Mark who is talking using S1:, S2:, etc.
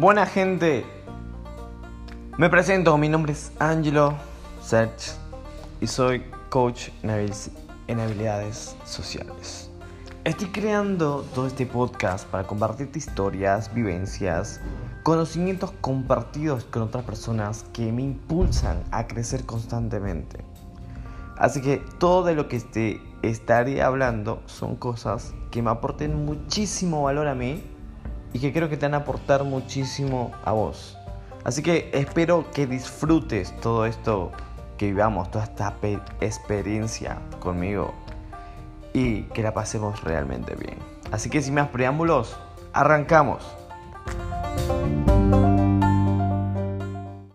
S1: Buena gente, me presento, mi nombre es Angelo Search y soy coach en habilidades sociales. Estoy creando todo este podcast para compartirte historias, vivencias, conocimientos compartidos con otras personas que me impulsan a crecer constantemente. Así que todo de lo que te estaré hablando son cosas que me aporten muchísimo valor a mí y que creo que te van a aportar muchísimo a vos. Así que espero que disfrutes todo esto que vivamos, toda esta experiencia conmigo y que la pasemos realmente bien. Así que sin más preámbulos, arrancamos.